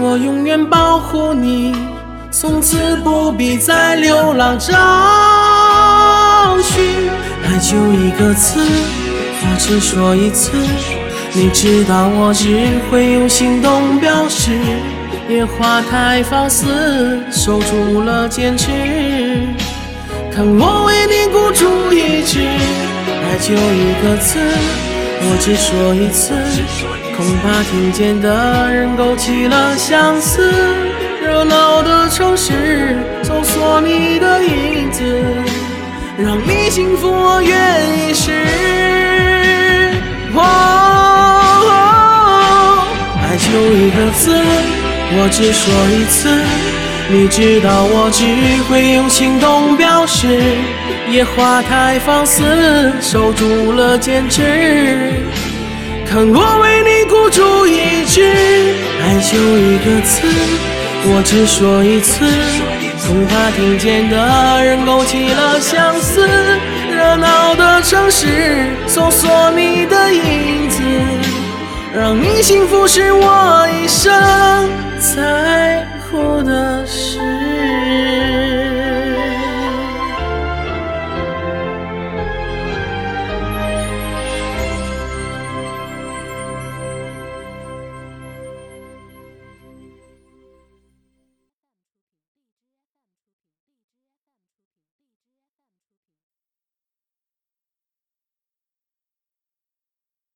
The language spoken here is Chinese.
我永远保护你，从此不必再流浪找寻。爱就一个字，我只说一次。你知道我只会用行动表示，野花太放肆，守住了坚持。看我为你孤注一掷，爱就一个字，我只说一次，恐怕听见的人勾起了相思。热闹的城市，搜索你的影子，让你幸福，我愿意试。爱就一个字，我只说一次。你知道我只会用行动表示，野花太放肆，守住了坚持。看我为你孤注一掷，爱就一个字，我只说一次。恐怕听见的人勾起了相思，热闹的城市，搜索你的影子。让你幸福是我一生在乎的事。